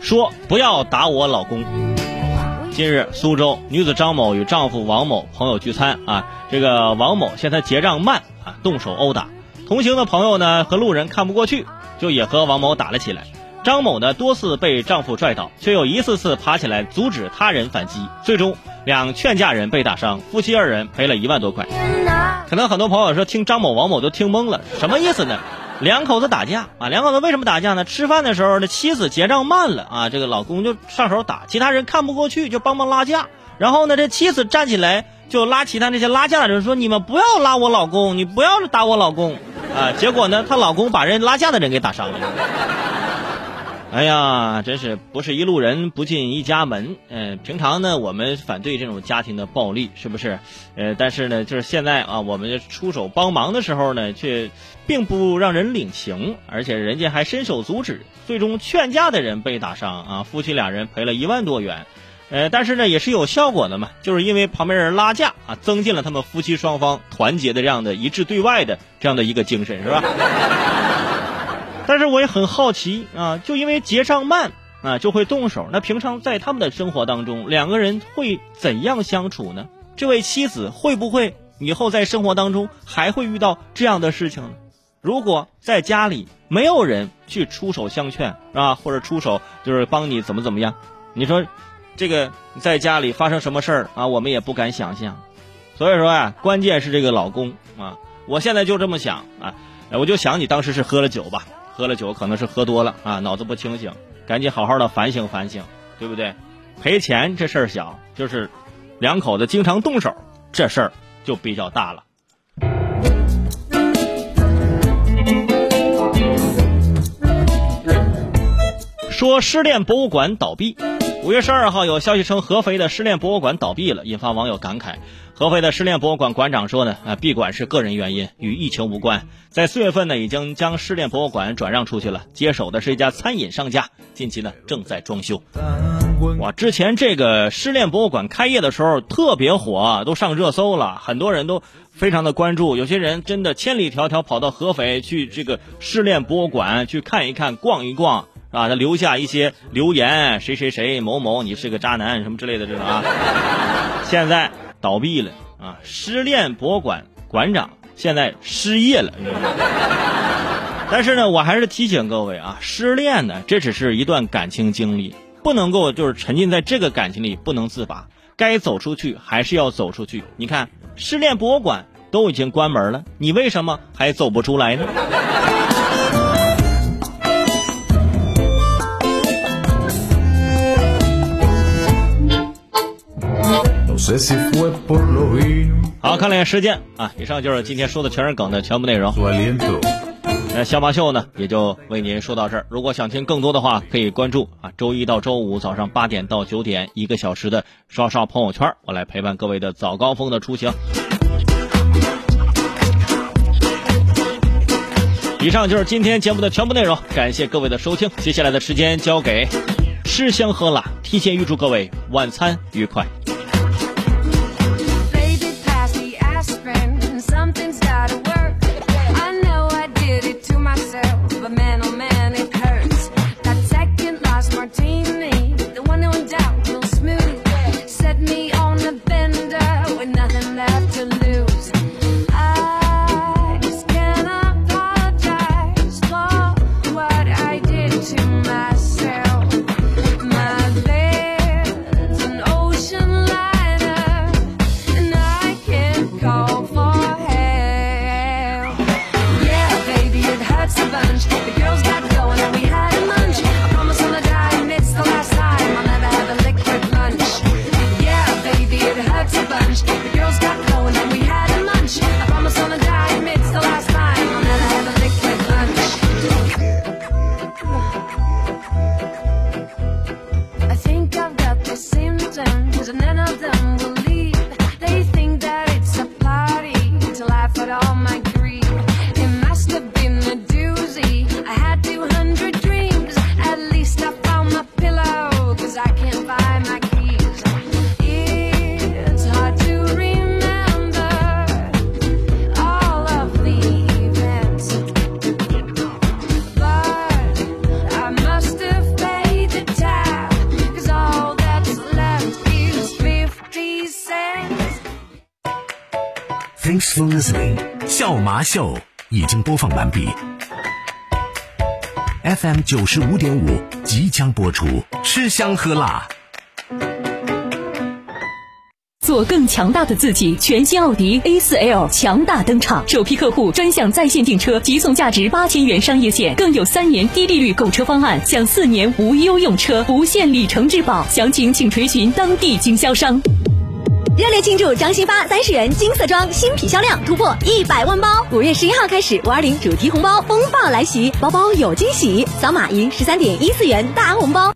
说不要打我老公。近日，苏州女子张某与丈夫王某朋友聚餐啊，这个王某嫌她结账慢啊，动手殴打。同行的朋友呢和路人看不过去，就也和王某打了起来。张某呢多次被丈夫拽倒，却又一次次爬起来阻止他人反击，最终两劝架人被打伤，夫妻二人赔了一万多块。可能很多朋友说听张某、王某都听懵了，什么意思呢？两口子打架啊，两口子为什么打架呢？吃饭的时候，呢妻子结账慢了啊，这个老公就上手打，其他人看不过去就帮忙拉架，然后呢，这妻子站起来就拉其他那些拉架的人说：“你们不要拉我老公，你不要打我老公。”啊，结果呢，她老公把人拉架的人给打伤了。哎呀，真是不是一路人不进一家门。嗯，平常呢，我们反对这种家庭的暴力，是不是？呃，但是呢，就是现在啊，我们出手帮忙的时候呢，却并不让人领情，而且人家还伸手阻止，最终劝架的人被打伤啊，夫妻两人赔了一万多元。呃，但是呢，也是有效果的嘛，就是因为旁边人拉架啊，增进了他们夫妻双方团结的这样的一致对外的这样的一个精神，是吧？但是我也很好奇啊，就因为结账慢啊就会动手，那平常在他们的生活当中，两个人会怎样相处呢？这位妻子会不会以后在生活当中还会遇到这样的事情呢？如果在家里没有人去出手相劝啊，或者出手就是帮你怎么怎么样，你说这个在家里发生什么事儿啊，我们也不敢想象。所以说啊，关键是这个老公啊，我现在就这么想啊，我就想你当时是喝了酒吧。喝了酒可能是喝多了啊，脑子不清醒，赶紧好好的反省反省，对不对？赔钱这事儿小，就是两口子经常动手，这事儿就比较大了。说失恋博物馆倒闭，五月十二号有消息称合肥的失恋博物馆倒闭了，引发网友感慨。合肥的失恋博物馆馆长说呢，啊，闭馆是个人原因，与疫情无关。在四月份呢，已经将失恋博物馆转让出去了，接手的是一家餐饮商家，近期呢正在装修。哇，之前这个失恋博物馆开业的时候特别火，都上热搜了，很多人都非常的关注。有些人真的千里迢迢跑到合肥去这个失恋博物馆去看一看、逛一逛啊，他留下一些留言，谁谁谁某某你是个渣男什么之类的这种啊。现在。倒闭了啊！失恋博物馆馆长现在失业了。但是呢，我还是提醒各位啊，失恋呢，这只是一段感情经历，不能够就是沉浸在这个感情里不能自拔，该走出去还是要走出去。你看，失恋博物馆都已经关门了，你为什么还走不出来呢？好，看了眼时间啊，以上就是今天说的全是梗的全部内容。那小马秀呢，也就为您说到这儿。如果想听更多的话，可以关注啊，周一到周五早上八点到九点一个小时的刷刷朋友圈，我来陪伴各位的早高峰的出行。以上就是今天节目的全部内容，感谢各位的收听。接下来的时间交给吃香喝辣，提前预祝各位晚餐愉快。Everybody's getting Thanks for listening。笑麻秀已经播放完毕。FM 九十五点五即将播出，吃香喝辣。做更强大的自己，全新奥迪 A4L 强大登场，首批客户专享在线订车，即送价值八千元商业险，更有三年低利率购车方案，享四年无忧用车，无限里程质保。详情请垂询当地经销商。热烈庆祝张新发三十元金色装新品销量突破一百万包！五月十一号开始，五二零主题红包风暴来袭，包包有惊喜，扫码赢十三点一四元大红包。